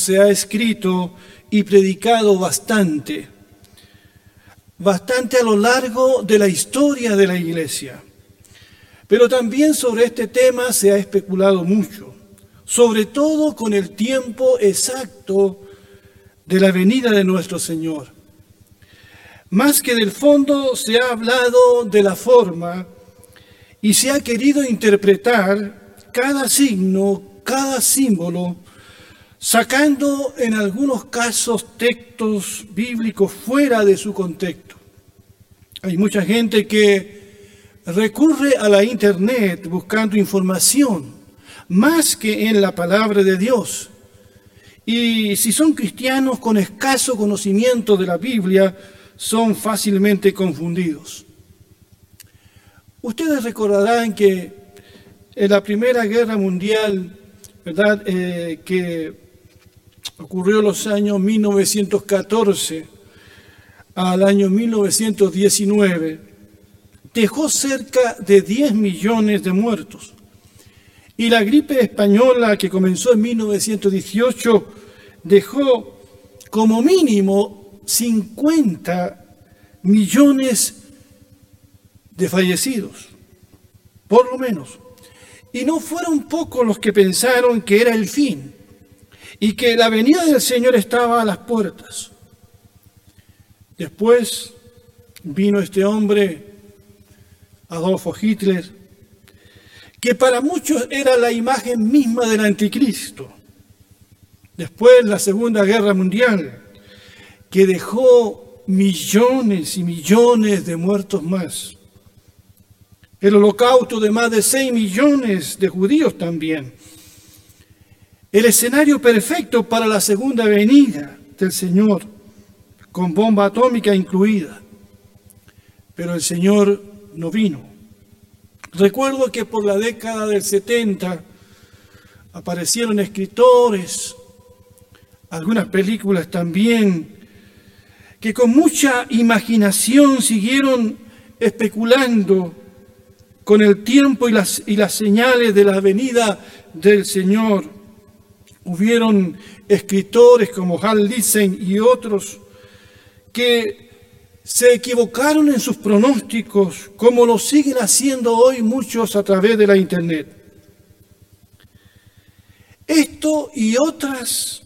se ha escrito y predicado bastante, bastante a lo largo de la historia de la iglesia. Pero también sobre este tema se ha especulado mucho, sobre todo con el tiempo exacto de la venida de nuestro Señor. Más que del fondo se ha hablado de la forma y se ha querido interpretar cada signo, cada símbolo, sacando en algunos casos textos bíblicos fuera de su contexto. Hay mucha gente que recurre a la internet buscando información más que en la palabra de Dios. Y si son cristianos con escaso conocimiento de la Biblia, son fácilmente confundidos. Ustedes recordarán que en la Primera Guerra Mundial, ¿verdad?, eh, que ocurrió en los años 1914 al año 1919, dejó cerca de 10 millones de muertos. Y la gripe española que comenzó en 1918 dejó como mínimo 50 millones de fallecidos, por lo menos. Y no fueron pocos los que pensaron que era el fin y que la venida del Señor estaba a las puertas. Después vino este hombre, Adolfo Hitler, que para muchos era la imagen misma del anticristo. Después la Segunda Guerra Mundial, que dejó millones y millones de muertos más el holocausto de más de 6 millones de judíos también. El escenario perfecto para la segunda venida del Señor, con bomba atómica incluida. Pero el Señor no vino. Recuerdo que por la década del 70 aparecieron escritores, algunas películas también, que con mucha imaginación siguieron especulando con el tiempo y las, y las señales de la venida del Señor. Hubieron escritores como Hal Lisen y otros que se equivocaron en sus pronósticos, como lo siguen haciendo hoy muchos a través de la Internet. Esto y otras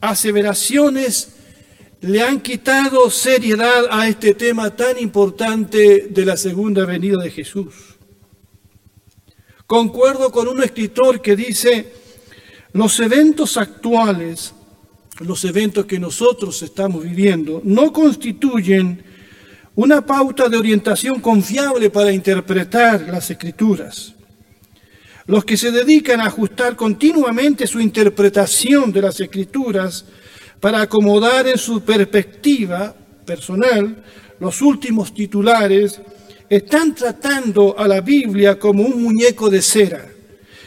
aseveraciones le han quitado seriedad a este tema tan importante de la segunda venida de Jesús. Concuerdo con un escritor que dice, los eventos actuales, los eventos que nosotros estamos viviendo, no constituyen una pauta de orientación confiable para interpretar las escrituras. Los que se dedican a ajustar continuamente su interpretación de las escrituras para acomodar en su perspectiva personal los últimos titulares están tratando a la Biblia como un muñeco de cera,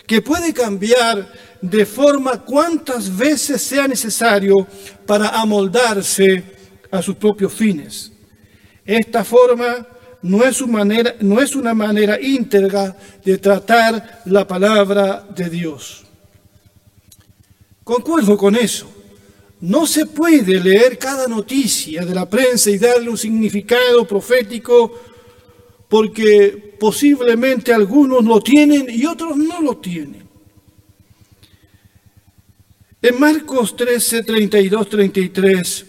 que puede cambiar de forma cuantas veces sea necesario para amoldarse a sus propios fines. Esta forma no es, una manera, no es una manera íntegra de tratar la palabra de Dios. Concuerdo con eso. No se puede leer cada noticia de la prensa y darle un significado profético porque posiblemente algunos lo tienen y otros no lo tienen. En Marcos 13, 32, 33,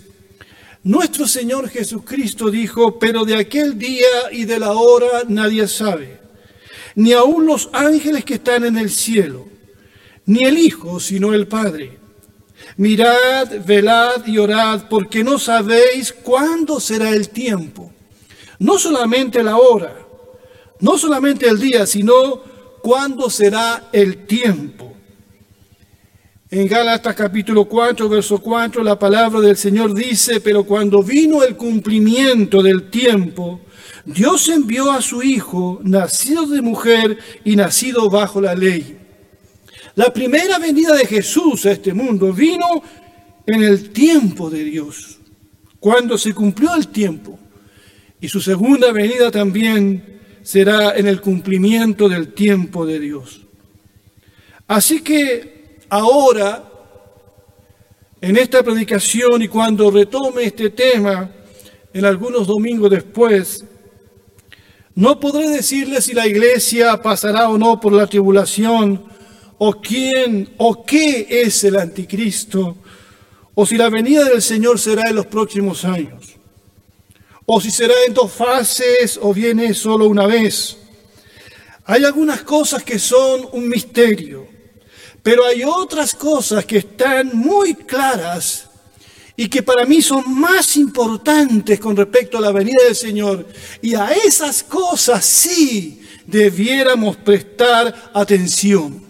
nuestro Señor Jesucristo dijo, pero de aquel día y de la hora nadie sabe, ni aun los ángeles que están en el cielo, ni el Hijo, sino el Padre. Mirad, velad y orad, porque no sabéis cuándo será el tiempo no solamente la hora, no solamente el día, sino cuándo será el tiempo. En Gálatas capítulo 4, verso 4, la palabra del Señor dice, pero cuando vino el cumplimiento del tiempo, Dios envió a su Hijo, nacido de mujer y nacido bajo la ley. La primera venida de Jesús a este mundo vino en el tiempo de Dios, cuando se cumplió el tiempo. Y su segunda venida también será en el cumplimiento del tiempo de Dios. Así que ahora en esta predicación y cuando retome este tema en algunos domingos después, no podré decirle si la iglesia pasará o no por la tribulación, o quién o qué es el anticristo, o si la venida del Señor será en los próximos años, o si será en dos fases o viene solo una vez. Hay algunas cosas que son un misterio, pero hay otras cosas que están muy claras y que para mí son más importantes con respecto a la venida del Señor. Y a esas cosas sí debiéramos prestar atención.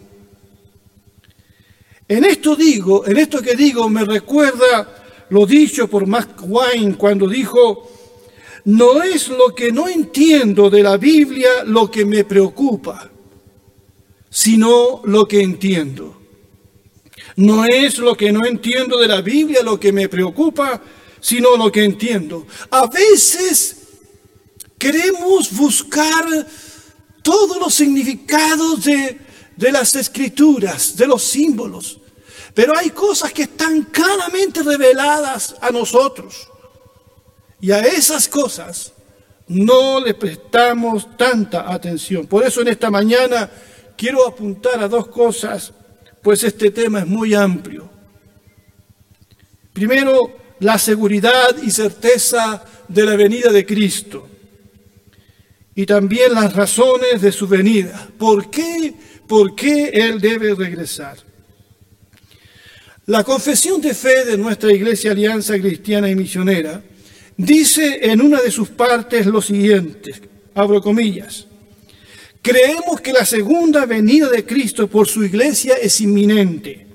En esto digo, en esto que digo me recuerda lo dicho por Mark Wine cuando dijo, no es lo que no entiendo de la Biblia lo que me preocupa, sino lo que entiendo. No es lo que no entiendo de la Biblia lo que me preocupa, sino lo que entiendo. A veces queremos buscar todos los significados de, de las escrituras, de los símbolos, pero hay cosas que están claramente reveladas a nosotros. Y a esas cosas no le prestamos tanta atención. Por eso en esta mañana quiero apuntar a dos cosas pues este tema es muy amplio. Primero, la seguridad y certeza de la venida de Cristo. Y también las razones de su venida. ¿Por qué? ¿Por qué Él debe regresar? La confesión de fe de nuestra Iglesia Alianza Cristiana y Misionera dice en una de sus partes lo siguiente, abro comillas, Creemos que la segunda venida de Cristo por su iglesia es inminente,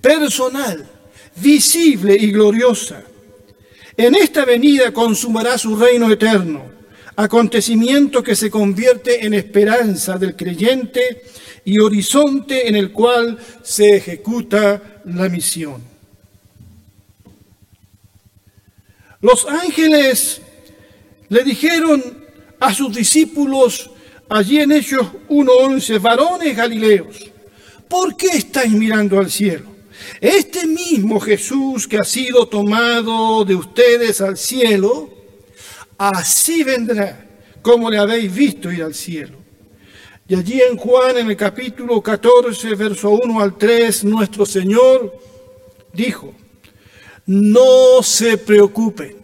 personal, visible y gloriosa. En esta venida consumará su reino eterno, acontecimiento que se convierte en esperanza del creyente y horizonte en el cual se ejecuta la misión. Los ángeles le dijeron a sus discípulos allí en Hechos 1.11, varones galileos, ¿por qué estáis mirando al cielo? Este mismo Jesús que ha sido tomado de ustedes al cielo, así vendrá como le habéis visto ir al cielo. Y allí en Juan, en el capítulo 14, verso 1 al 3, nuestro Señor dijo, no se preocupen.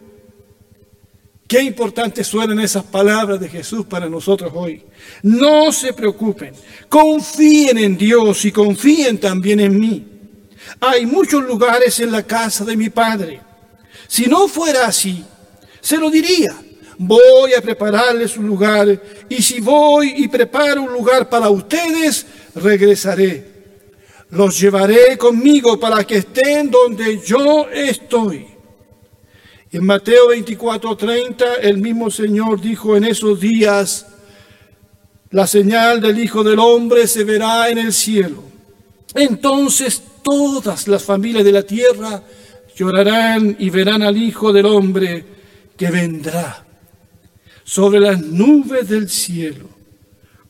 Qué importantes suenan esas palabras de Jesús para nosotros hoy. No se preocupen, confíen en Dios y confíen también en mí. Hay muchos lugares en la casa de mi Padre. Si no fuera así, se lo diría. Voy a prepararles un lugar y si voy y preparo un lugar para ustedes, regresaré. Los llevaré conmigo para que estén donde yo estoy en Mateo 24:30 el mismo Señor dijo en esos días, la señal del Hijo del Hombre se verá en el cielo. Entonces todas las familias de la tierra llorarán y verán al Hijo del Hombre que vendrá sobre las nubes del cielo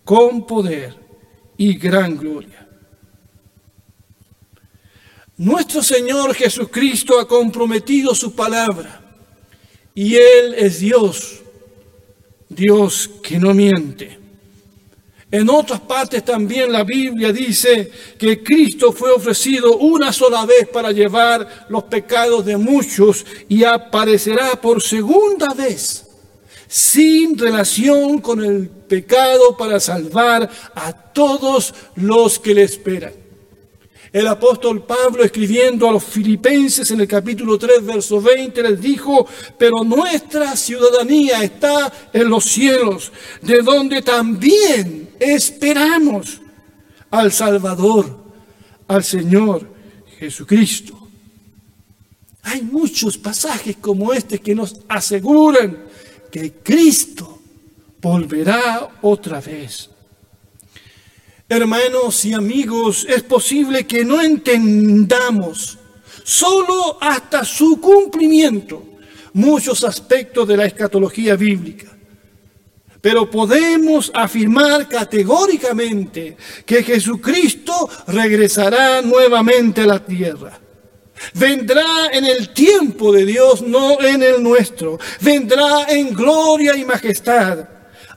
con poder y gran gloria. Nuestro Señor Jesucristo ha comprometido su palabra y Él es Dios, Dios que no miente. En otras partes también la Biblia dice que Cristo fue ofrecido una sola vez para llevar los pecados de muchos y aparecerá por segunda vez sin relación con el pecado para salvar a todos los que le esperan. El apóstol Pablo escribiendo a los filipenses en el capítulo 3, verso 20, les dijo, pero nuestra ciudadanía está en los cielos, de donde también esperamos al Salvador, al Señor Jesucristo. Hay muchos pasajes como este que nos aseguran que Cristo volverá otra vez. Hermanos y amigos, es posible que no entendamos solo hasta su cumplimiento muchos aspectos de la escatología bíblica. Pero podemos afirmar categóricamente que Jesucristo regresará nuevamente a la tierra. Vendrá en el tiempo de Dios, no en el nuestro. Vendrá en gloria y majestad.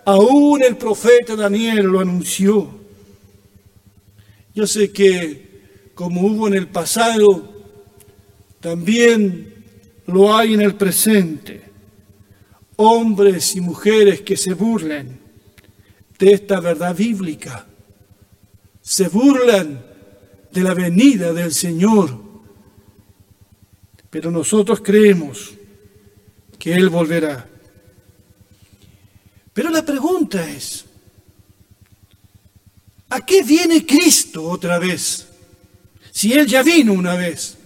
Aún el profeta Daniel lo anunció. Yo sé que como hubo en el pasado, también lo hay en el presente. Hombres y mujeres que se burlen de esta verdad bíblica. Se burlan de la venida del Señor. Pero nosotros creemos que Él volverá. Pero la pregunta es, ¿a qué viene Cristo otra vez? Si Él ya vino una vez.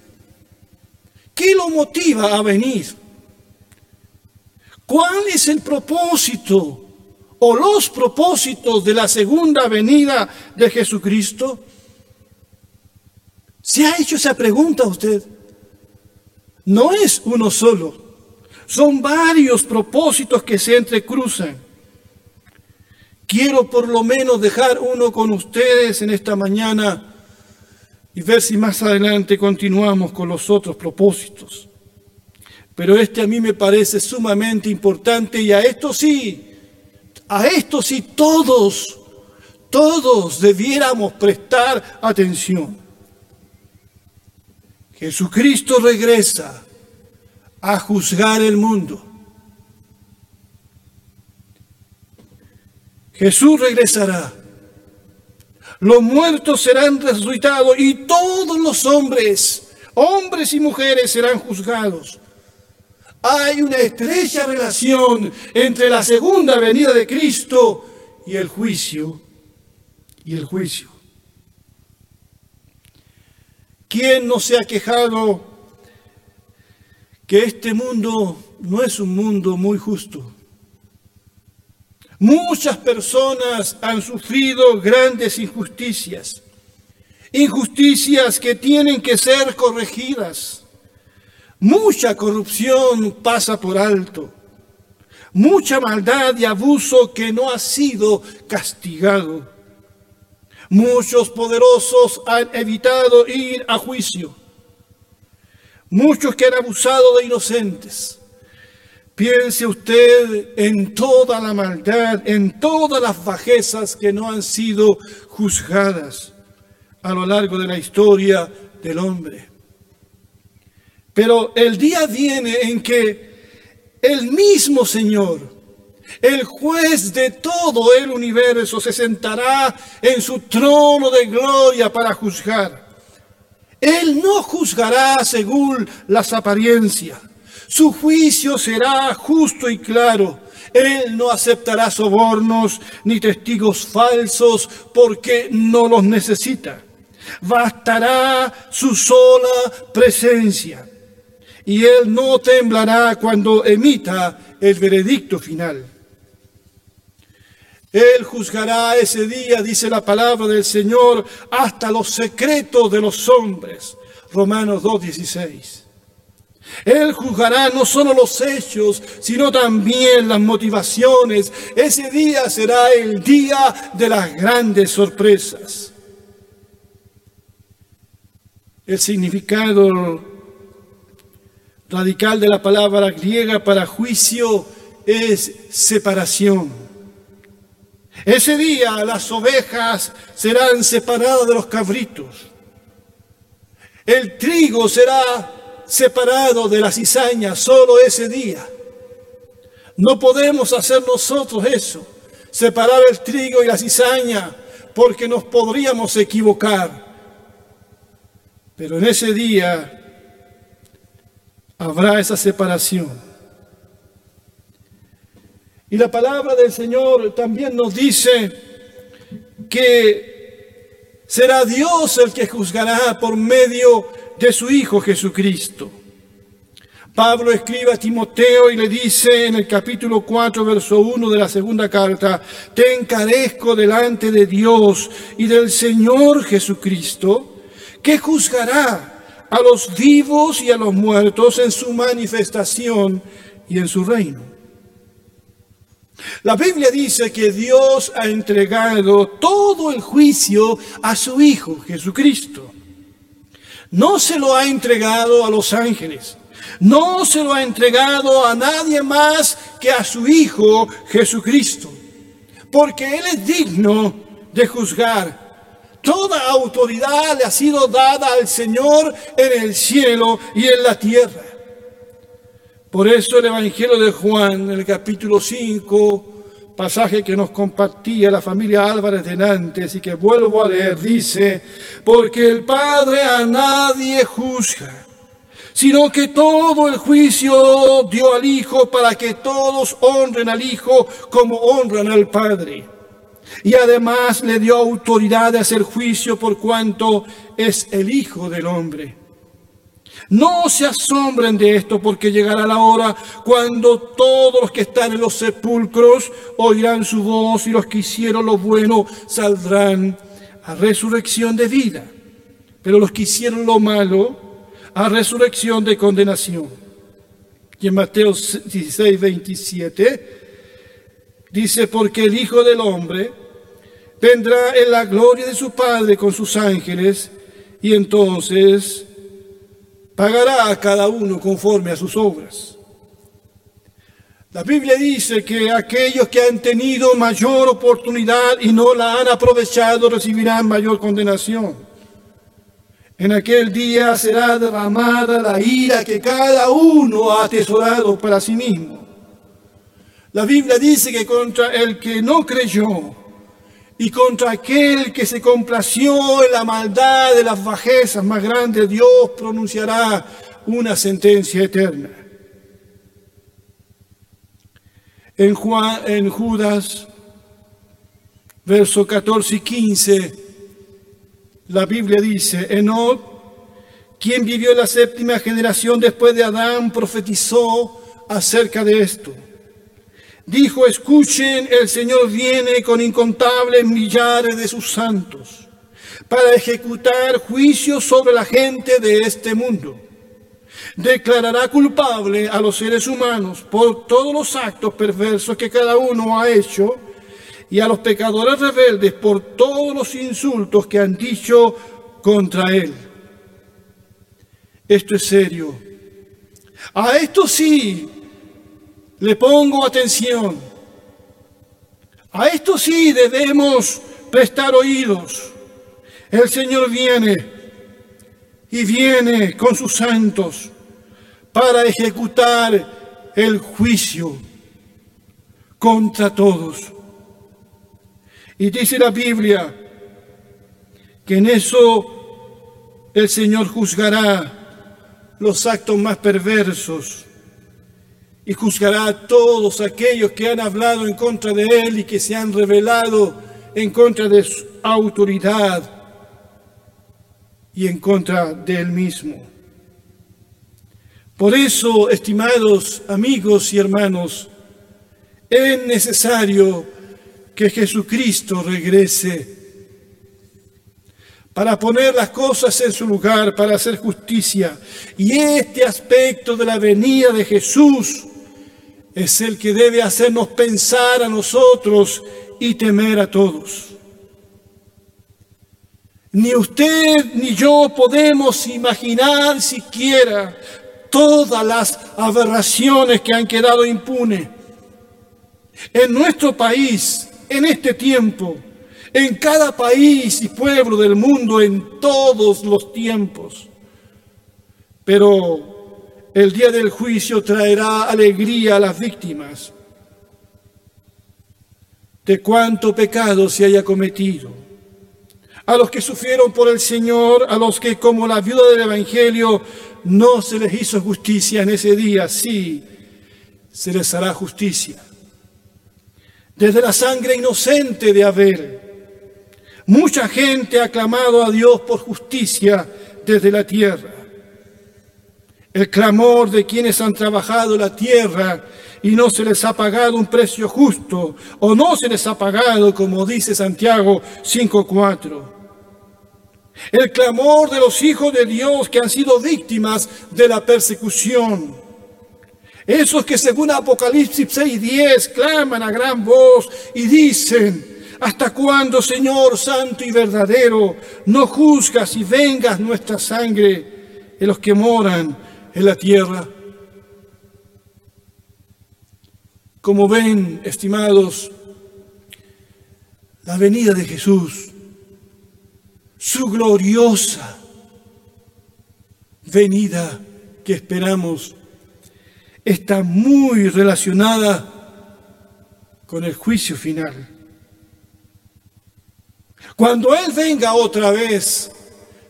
¿Qué lo motiva a venir? ¿Cuál es el propósito o los propósitos de la segunda venida de Jesucristo? ¿Se ha hecho esa pregunta usted? No es uno solo, son varios propósitos que se entrecruzan. Quiero por lo menos dejar uno con ustedes en esta mañana y ver si más adelante continuamos con los otros propósitos. Pero este a mí me parece sumamente importante y a esto sí, a esto sí todos, todos debiéramos prestar atención. Jesucristo regresa a juzgar el mundo. Jesús regresará. Los muertos serán resucitados y todos los hombres, hombres y mujeres, serán juzgados. Hay una estrecha relación entre la segunda venida de Cristo y el juicio. Y el juicio. ¿Quién no se ha quejado que este mundo no es un mundo muy justo? Muchas personas han sufrido grandes injusticias, injusticias que tienen que ser corregidas. Mucha corrupción pasa por alto, mucha maldad y abuso que no ha sido castigado. Muchos poderosos han evitado ir a juicio, muchos que han abusado de inocentes Piense usted en toda la maldad, en todas las bajezas que no han sido juzgadas a lo largo de la historia del hombre. Pero el día viene en que el mismo Señor, el juez de todo el universo, se sentará en su trono de gloria para juzgar. Él no juzgará según las apariencias. Su juicio será justo y claro. Él no aceptará sobornos ni testigos falsos porque no los necesita. Bastará su sola presencia. Y Él no temblará cuando emita el veredicto final. Él juzgará ese día, dice la palabra del Señor, hasta los secretos de los hombres. Romanos 2.16. Él juzgará no solo los hechos, sino también las motivaciones. Ese día será el día de las grandes sorpresas. El significado radical de la palabra griega para juicio es separación. Ese día las ovejas serán separadas de los cabritos. El trigo será separado de la cizaña solo ese día. No podemos hacer nosotros eso, separar el trigo y la cizaña, porque nos podríamos equivocar. Pero en ese día habrá esa separación. Y la palabra del Señor también nos dice que será Dios el que juzgará por medio de su Hijo Jesucristo. Pablo escribe a Timoteo y le dice en el capítulo 4, verso 1 de la segunda carta, te encarezco delante de Dios y del Señor Jesucristo, que juzgará a los vivos y a los muertos en su manifestación y en su reino. La Biblia dice que Dios ha entregado todo el juicio a su Hijo Jesucristo. No se lo ha entregado a los ángeles. No se lo ha entregado a nadie más que a su Hijo Jesucristo. Porque Él es digno de juzgar. Toda autoridad le ha sido dada al Señor en el cielo y en la tierra. Por eso el Evangelio de Juan, en el capítulo 5, pasaje que nos compartía la familia Álvarez de Nantes y que vuelvo a leer, dice, porque el Padre a nadie juzga, sino que todo el juicio dio al Hijo para que todos honren al Hijo como honran al Padre. Y además le dio autoridad de hacer juicio por cuanto es el Hijo del Hombre. No se asombren de esto porque llegará la hora cuando todos los que están en los sepulcros oirán su voz y los que hicieron lo bueno saldrán a resurrección de vida. Pero los que hicieron lo malo a resurrección de condenación. Y en Mateo 16, 27 dice, porque el Hijo del Hombre vendrá en la gloria de su Padre con sus ángeles y entonces pagará a cada uno conforme a sus obras. La Biblia dice que aquellos que han tenido mayor oportunidad y no la han aprovechado recibirán mayor condenación. En aquel día será derramada la ira que cada uno ha atesorado para sí mismo. La Biblia dice que contra el que no creyó y contra aquel que se complació en la maldad de las bajezas más grandes, Dios pronunciará una sentencia eterna. En, Juan, en Judas, versos 14 y 15, la Biblia dice, Enoch, quien vivió la séptima generación después de Adán, profetizó acerca de esto dijo, escuchen, el Señor viene con incontables millares de sus santos para ejecutar juicio sobre la gente de este mundo. Declarará culpable a los seres humanos por todos los actos perversos que cada uno ha hecho y a los pecadores rebeldes por todos los insultos que han dicho contra él. Esto es serio. A esto sí le pongo atención. A esto sí debemos prestar oídos. El Señor viene y viene con sus santos para ejecutar el juicio contra todos. Y dice la Biblia que en eso el Señor juzgará los actos más perversos y juzgará a todos aquellos que han hablado en contra de él y que se han rebelado en contra de su autoridad y en contra de él mismo. Por eso, estimados amigos y hermanos, es necesario que Jesucristo regrese para poner las cosas en su lugar, para hacer justicia. Y este aspecto de la venida de Jesús es el que debe hacernos pensar a nosotros y temer a todos. Ni usted ni yo podemos imaginar siquiera todas las aberraciones que han quedado impunes. En nuestro país, en este tiempo, en cada país y pueblo del mundo, en todos los tiempos. Pero el día del juicio traerá alegría a las víctimas de cuánto pecado se haya cometido. A los que sufrieron por el Señor, a los que como la viuda del Evangelio no se les hizo justicia en ese día, sí, se les hará justicia. Desde la sangre inocente de Abel, mucha gente ha clamado a Dios por justicia desde la tierra el clamor de quienes han trabajado la tierra y no se les ha pagado un precio justo, o no se les ha pagado, como dice Santiago 5.4. El clamor de los hijos de Dios que han sido víctimas de la persecución. Esos que según Apocalipsis 6.10 claman a gran voz y dicen, ¿Hasta cuándo, Señor Santo y verdadero, no juzgas y vengas nuestra sangre en los que moran en la tierra? Como ven, estimados, la venida de Jesús, su gloriosa venida que esperamos, está muy relacionada con el juicio final. Cuando Él venga otra vez,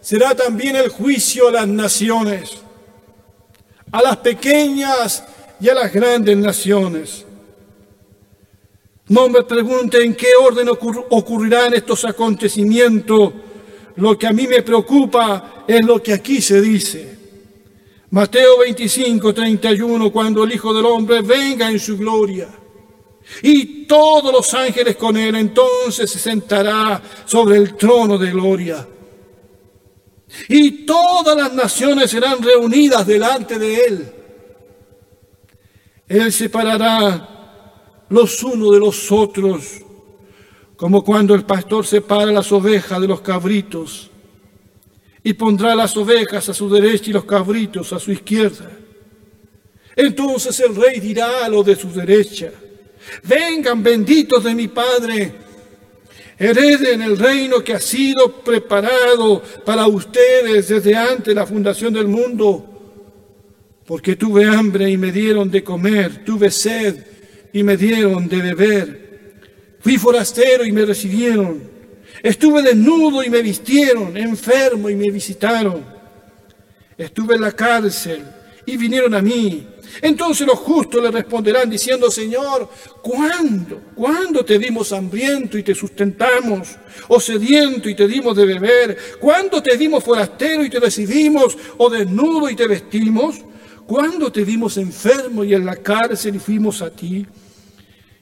será también el juicio a las naciones, a las pequeñas y a las grandes naciones. No me pregunten en qué orden ocurrirán estos acontecimientos. Lo que a mí me preocupa es lo que aquí se dice. Mateo 25, 31, cuando el Hijo del Hombre venga en su gloria y todos los ángeles con él, entonces se sentará sobre el trono de gloria. Y todas las naciones serán reunidas delante de él. Él separará los unos de los otros, como cuando el pastor separa las ovejas de los cabritos, y pondrá las ovejas a su derecha y los cabritos a su izquierda. Entonces el rey dirá a los de su derecha, Vengan benditos de mi Padre, hereden el reino que ha sido preparado para ustedes desde antes de la fundación del mundo. Porque tuve hambre y me dieron de comer, tuve sed y me dieron de beber. Fui forastero y me recibieron. Estuve desnudo y me vistieron, enfermo y me visitaron. Estuve en la cárcel y vinieron a mí. Entonces los justos le responderán diciendo, Señor, ¿cuándo? ¿Cuándo te dimos hambriento y te sustentamos? ¿O sediento y te dimos de beber? ¿Cuándo te dimos forastero y te recibimos? ¿O desnudo y te vestimos? ¿Cuándo te dimos enfermo y en la cárcel y fuimos a ti?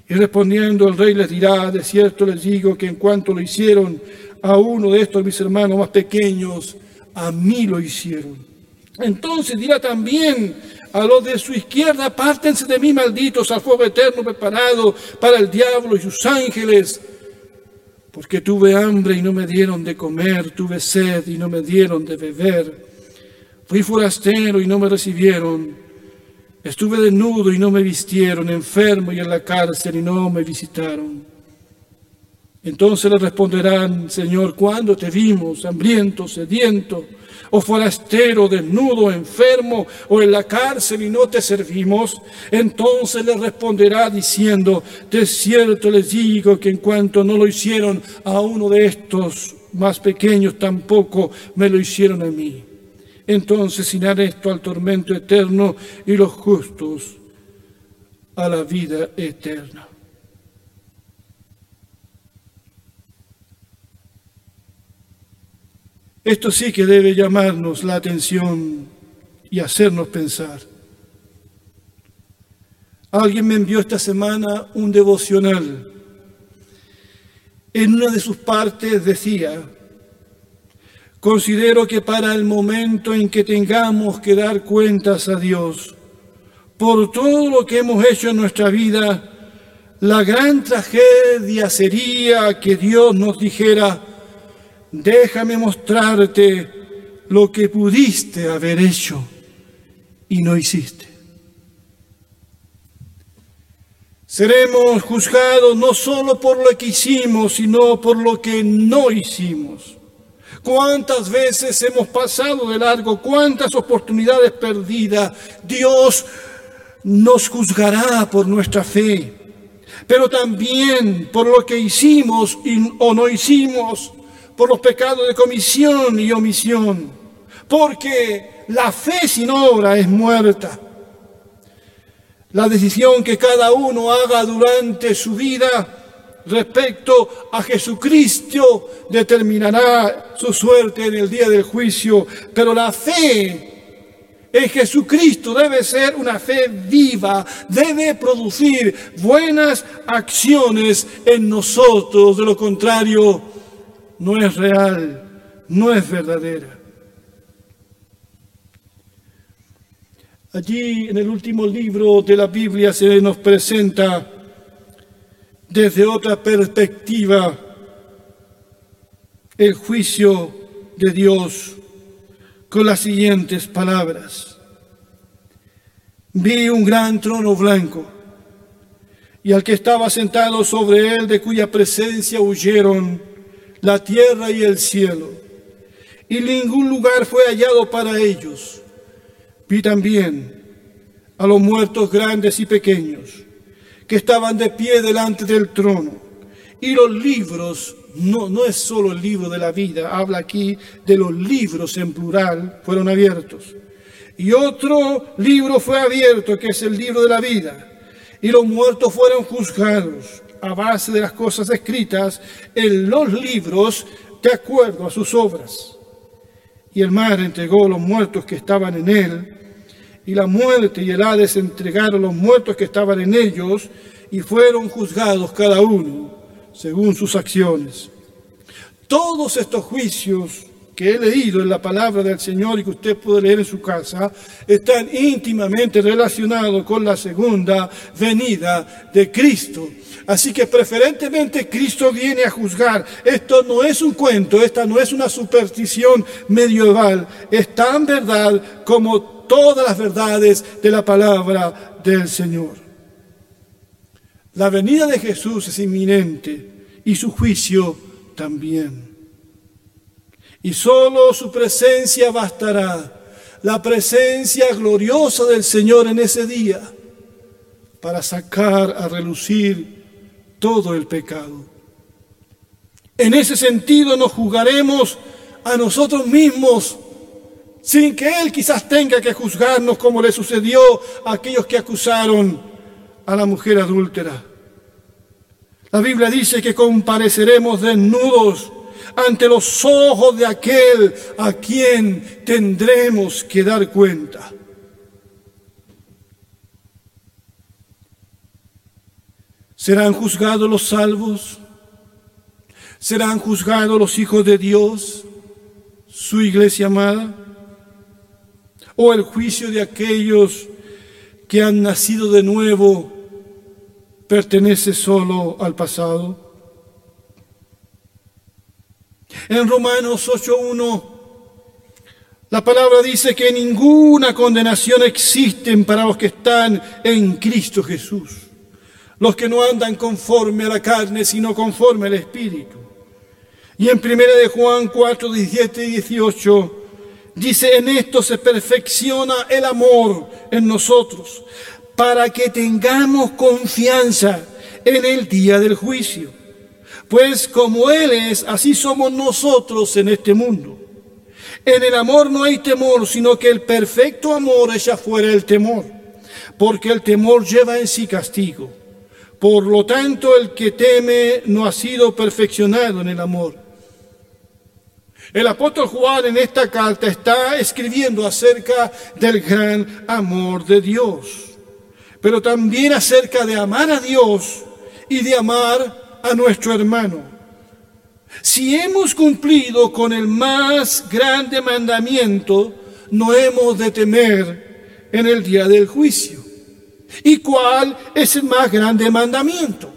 Y respondiendo el rey les dirá, de cierto les digo que en cuanto lo hicieron a uno de estos mis hermanos más pequeños, a mí lo hicieron. Entonces dirá también a los de su izquierda, apártense de mí, malditos, al fuego eterno preparado para el diablo y sus ángeles. Porque tuve hambre y no me dieron de comer, tuve sed y no me dieron de beber. Fui forastero y no me recibieron. Estuve desnudo y no me vistieron, enfermo y en la cárcel y no me visitaron. Entonces le responderán, Señor, ¿cuándo te vimos hambriento, sediento? O forastero, desnudo, enfermo o en la cárcel y no te servimos, entonces le responderá diciendo, de cierto les digo que en cuanto no lo hicieron a uno de estos más pequeños, tampoco me lo hicieron a mí. Entonces irán esto al tormento eterno y los justos a la vida eterna. Esto sí que debe llamarnos la atención y hacernos pensar. Alguien me envió esta semana un devocional. En una de sus partes decía, considero que para el momento en que tengamos que dar cuentas a Dios por todo lo que hemos hecho en nuestra vida, la gran tragedia sería que Dios nos dijera, déjame mostrarte lo que pudiste haber hecho y no hiciste. Seremos juzgados no solo por lo que hicimos, sino por lo que no hicimos. ¿Cuántas veces hemos pasado de largo? ¿Cuántas oportunidades perdidas? Dios nos juzgará por nuestra fe, pero también por lo que hicimos o no hicimos por los pecados de comisión y omisión, porque la fe sin obra es muerta. La decisión que cada uno haga durante su vida respecto a Jesucristo determinará su suerte en el día del juicio, pero la fe en Jesucristo debe ser una fe viva, debe producir buenas acciones en nosotros, de lo contrario, no es real, no es verdadera. Allí en el último libro de la Biblia se nos presenta desde otra perspectiva el juicio de Dios con las siguientes palabras. Vi un gran trono blanco y al que estaba sentado sobre él, de cuya presencia huyeron la tierra y el cielo, y ningún lugar fue hallado para ellos. Vi también a los muertos grandes y pequeños, que estaban de pie delante del trono, y los libros, no, no es solo el libro de la vida, habla aquí de los libros en plural, fueron abiertos. Y otro libro fue abierto, que es el libro de la vida y los muertos fueron juzgados a base de las cosas escritas en los libros de acuerdo a sus obras. Y el mar entregó los muertos que estaban en él, y la muerte y el Hades entregaron los muertos que estaban en ellos, y fueron juzgados cada uno según sus acciones. Todos estos juicios que he leído en la palabra del Señor y que usted puede leer en su casa, están íntimamente relacionados con la segunda venida de Cristo. Así que preferentemente Cristo viene a juzgar. Esto no es un cuento, esta no es una superstición medieval, es tan verdad como todas las verdades de la palabra del Señor. La venida de Jesús es inminente y su juicio también y solo su presencia bastará, la presencia gloriosa del Señor en ese día, para sacar a relucir todo el pecado. En ese sentido nos juzgaremos a nosotros mismos, sin que Él quizás tenga que juzgarnos como le sucedió a aquellos que acusaron a la mujer adúltera. La Biblia dice que compareceremos desnudos ante los ojos de aquel a quien tendremos que dar cuenta. ¿Serán juzgados los salvos? ¿Serán juzgados los hijos de Dios, su iglesia amada? ¿O el juicio de aquellos que han nacido de nuevo pertenece solo al pasado? En Romanos 8.1, la palabra dice que ninguna condenación existe para los que están en Cristo Jesús, los que no andan conforme a la carne, sino conforme al Espíritu. Y en 1 de Juan 4, 17 y 18, dice, en esto se perfecciona el amor en nosotros, para que tengamos confianza en el día del juicio. Pues como Él es, así somos nosotros en este mundo. En el amor no hay temor, sino que el perfecto amor echa fuera el temor, porque el temor lleva en sí castigo. Por lo tanto, el que teme no ha sido perfeccionado en el amor. El apóstol Juan en esta carta está escribiendo acerca del gran amor de Dios, pero también acerca de amar a Dios y de amar a nuestro hermano. Si hemos cumplido con el más grande mandamiento, no hemos de temer en el día del juicio. ¿Y cuál es el más grande mandamiento?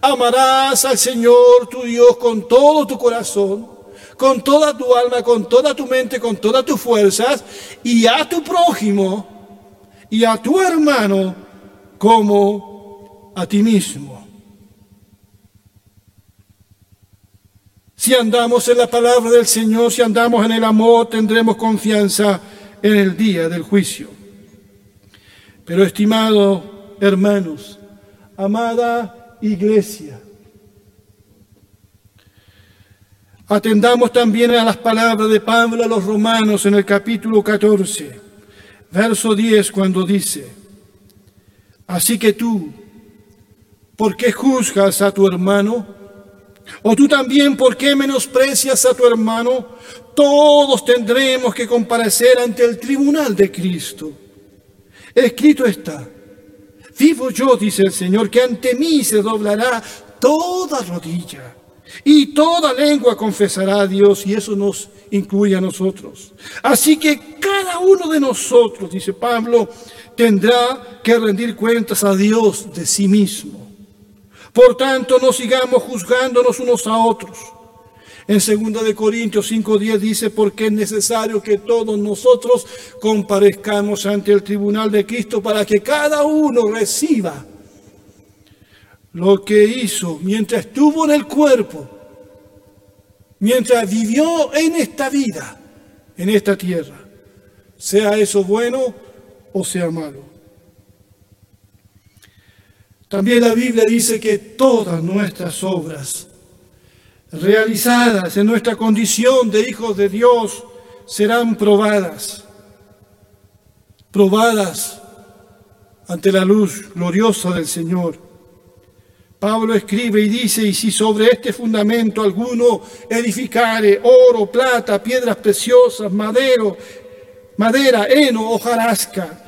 Amarás al Señor tu Dios con todo tu corazón, con toda tu alma, con toda tu mente, con todas tus fuerzas, y a tu prójimo y a tu hermano como a ti mismo. Si andamos en la palabra del Señor, si andamos en el amor, tendremos confianza en el día del juicio. Pero estimado hermanos, amada iglesia, atendamos también a las palabras de Pablo a los romanos en el capítulo 14, verso 10, cuando dice, así que tú, ¿por qué juzgas a tu hermano? ¿O tú también por qué menosprecias a tu hermano? Todos tendremos que comparecer ante el tribunal de Cristo. Escrito está, vivo yo, dice el Señor, que ante mí se doblará toda rodilla y toda lengua confesará a Dios y eso nos incluye a nosotros. Así que cada uno de nosotros, dice Pablo, tendrá que rendir cuentas a Dios de sí mismo. Por tanto, no sigamos juzgándonos unos a otros. En 2 de Corintios 5:10 dice, porque es necesario que todos nosotros comparezcamos ante el tribunal de Cristo para que cada uno reciba lo que hizo mientras estuvo en el cuerpo, mientras vivió en esta vida, en esta tierra, sea eso bueno o sea malo. También la Biblia dice que todas nuestras obras realizadas en nuestra condición de hijos de Dios serán probadas, probadas ante la luz gloriosa del Señor. Pablo escribe y dice, y si sobre este fundamento alguno edificare oro, plata, piedras preciosas, madero, madera, heno, hojarasca,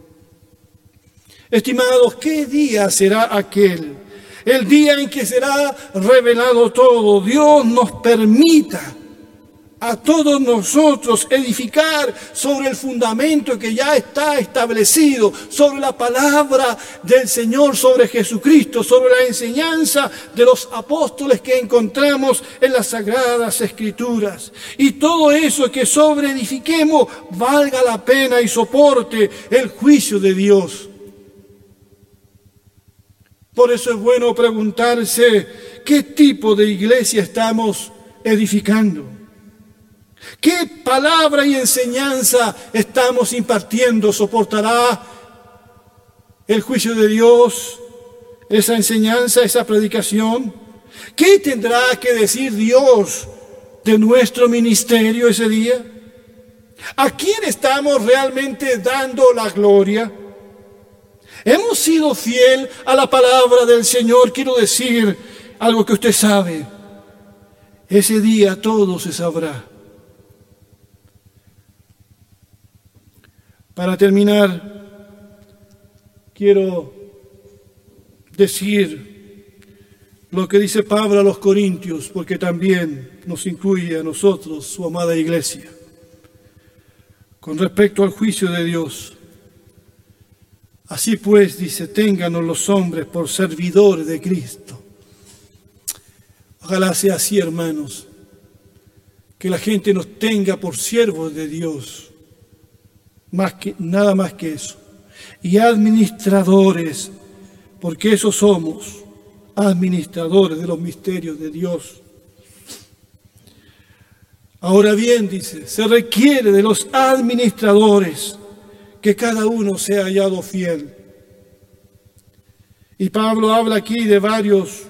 Estimados, ¿qué día será aquel? El día en que será revelado todo. Dios nos permita a todos nosotros edificar sobre el fundamento que ya está establecido, sobre la palabra del Señor, sobre Jesucristo, sobre la enseñanza de los apóstoles que encontramos en las sagradas escrituras. Y todo eso que sobre edifiquemos valga la pena y soporte el juicio de Dios. Por eso es bueno preguntarse qué tipo de iglesia estamos edificando. ¿Qué palabra y enseñanza estamos impartiendo? ¿Soportará el juicio de Dios esa enseñanza, esa predicación? ¿Qué tendrá que decir Dios de nuestro ministerio ese día? ¿A quién estamos realmente dando la gloria? Hemos sido fiel a la palabra del Señor. Quiero decir algo que usted sabe. Ese día todo se sabrá. Para terminar, quiero decir lo que dice Pablo a los Corintios, porque también nos incluye a nosotros, su amada iglesia, con respecto al juicio de Dios. Así pues, dice, ténganos los hombres por servidores de Cristo. Ojalá sea así, hermanos, que la gente nos tenga por siervos de Dios, más que, nada más que eso. Y administradores, porque eso somos, administradores de los misterios de Dios. Ahora bien, dice, se requiere de los administradores que cada uno sea hallado fiel. Y Pablo habla aquí de varios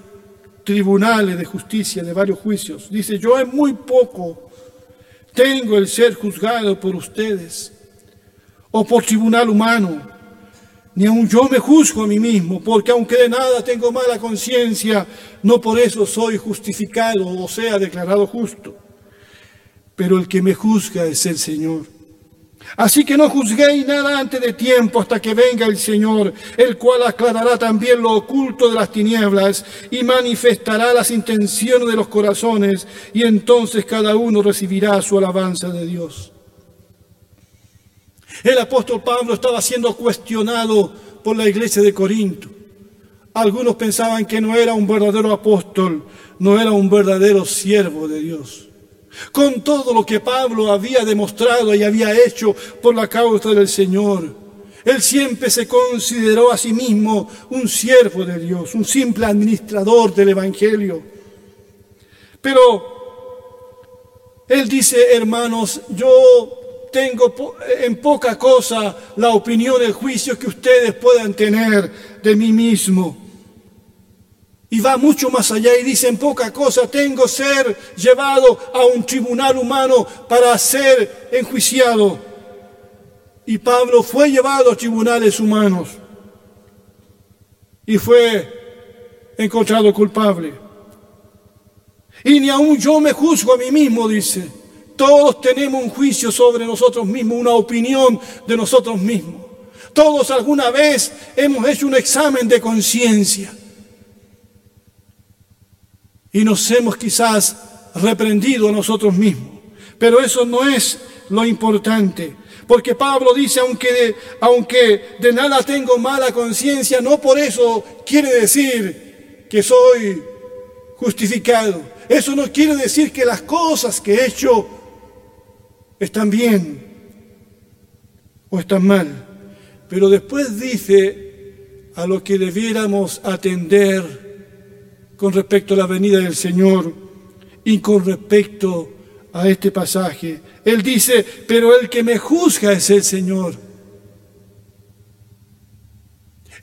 tribunales de justicia, de varios juicios. Dice, yo en muy poco tengo el ser juzgado por ustedes o por tribunal humano, ni aun yo me juzgo a mí mismo, porque aunque de nada tengo mala conciencia, no por eso soy justificado o sea declarado justo. Pero el que me juzga es el Señor. Así que no juzguéis nada antes de tiempo hasta que venga el Señor, el cual aclarará también lo oculto de las tinieblas y manifestará las intenciones de los corazones, y entonces cada uno recibirá su alabanza de Dios. El apóstol Pablo estaba siendo cuestionado por la iglesia de Corinto. Algunos pensaban que no era un verdadero apóstol, no era un verdadero siervo de Dios con todo lo que Pablo había demostrado y había hecho por la causa del Señor. Él siempre se consideró a sí mismo un siervo de Dios, un simple administrador del Evangelio. Pero él dice, hermanos, yo tengo en poca cosa la opinión, el juicio que ustedes puedan tener de mí mismo y va mucho más allá y dice poca cosa, tengo ser llevado a un tribunal humano para ser enjuiciado. Y Pablo fue llevado a tribunales humanos y fue encontrado culpable. Y ni aun yo me juzgo a mí mismo, dice. Todos tenemos un juicio sobre nosotros mismos, una opinión de nosotros mismos. Todos alguna vez hemos hecho un examen de conciencia. Y nos hemos quizás reprendido a nosotros mismos. Pero eso no es lo importante. Porque Pablo dice, aunque de, aunque de nada tengo mala conciencia, no por eso quiere decir que soy justificado. Eso no quiere decir que las cosas que he hecho están bien o están mal. Pero después dice a lo que debiéramos atender con respecto a la venida del Señor y con respecto a este pasaje. Él dice, pero el que me juzga es el Señor.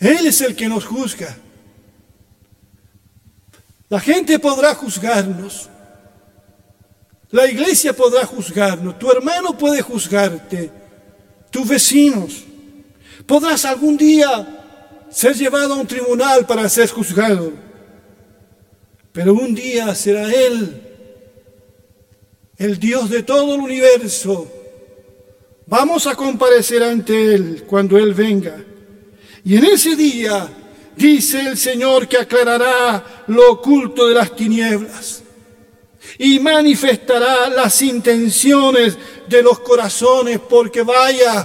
Él es el que nos juzga. La gente podrá juzgarnos. La iglesia podrá juzgarnos. Tu hermano puede juzgarte. Tus vecinos. Podrás algún día ser llevado a un tribunal para ser juzgado. Pero un día será Él el Dios de todo el universo. Vamos a comparecer ante Él cuando Él venga. Y en ese día dice el Señor que aclarará lo oculto de las tinieblas y manifestará las intenciones de los corazones, porque vaya,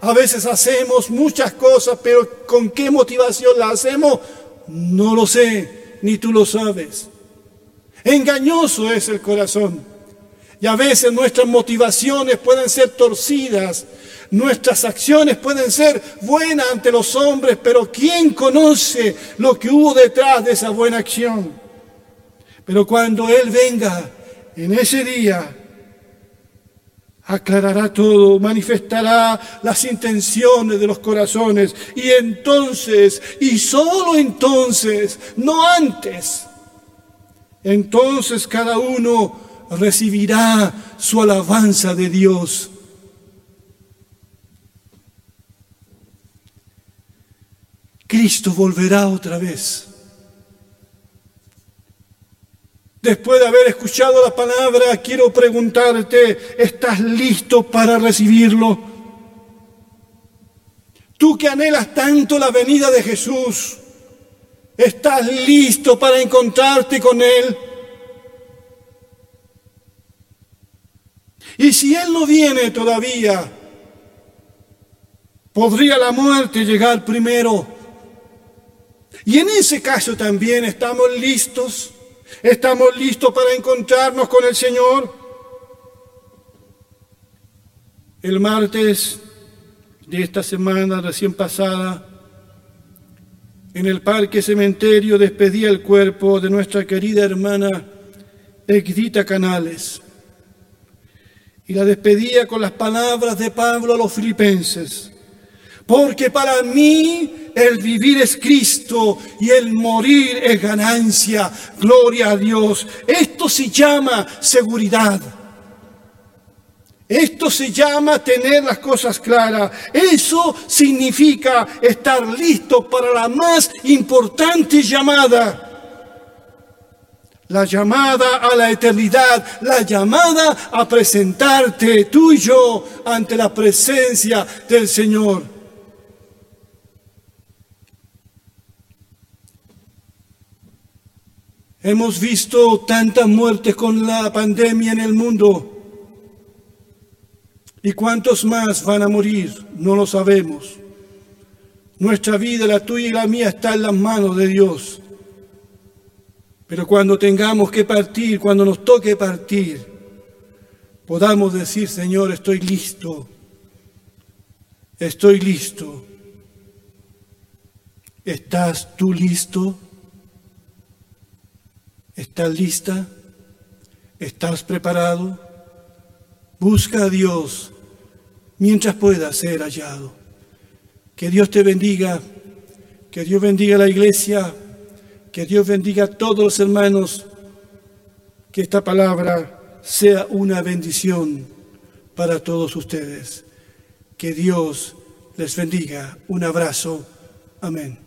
a veces hacemos muchas cosas, pero ¿con qué motivación las hacemos? No lo sé, ni tú lo sabes. Engañoso es el corazón. Y a veces nuestras motivaciones pueden ser torcidas, nuestras acciones pueden ser buenas ante los hombres, pero ¿quién conoce lo que hubo detrás de esa buena acción? Pero cuando Él venga en ese día, aclarará todo, manifestará las intenciones de los corazones y entonces, y solo entonces, no antes, entonces cada uno recibirá su alabanza de Dios. Cristo volverá otra vez. Después de haber escuchado la palabra, quiero preguntarte, ¿estás listo para recibirlo? Tú que anhelas tanto la venida de Jesús, ¿estás listo para encontrarte con Él? Y si Él no viene todavía, podría la muerte llegar primero. Y en ese caso también estamos listos, estamos listos para encontrarnos con el Señor. El martes de esta semana recién pasada, en el parque cementerio despedí el cuerpo de nuestra querida hermana Egdita Canales y la despedía con las palabras de Pablo a los filipenses. Porque para mí el vivir es Cristo y el morir es ganancia. Gloria a Dios. Esto se llama seguridad. Esto se llama tener las cosas claras. Eso significa estar listo para la más importante llamada la llamada a la eternidad, la llamada a presentarte tú y yo ante la presencia del Señor. Hemos visto tantas muertes con la pandemia en el mundo. ¿Y cuántos más van a morir? No lo sabemos. Nuestra vida, la tuya y la mía, está en las manos de Dios. Pero cuando tengamos que partir, cuando nos toque partir, podamos decir, Señor, estoy listo, estoy listo. ¿Estás tú listo? ¿Estás lista? ¿Estás preparado? Busca a Dios mientras pueda ser hallado. Que Dios te bendiga, que Dios bendiga a la iglesia que Dios bendiga a todos los hermanos, que esta palabra sea una bendición para todos ustedes. Que Dios les bendiga. Un abrazo. Amén.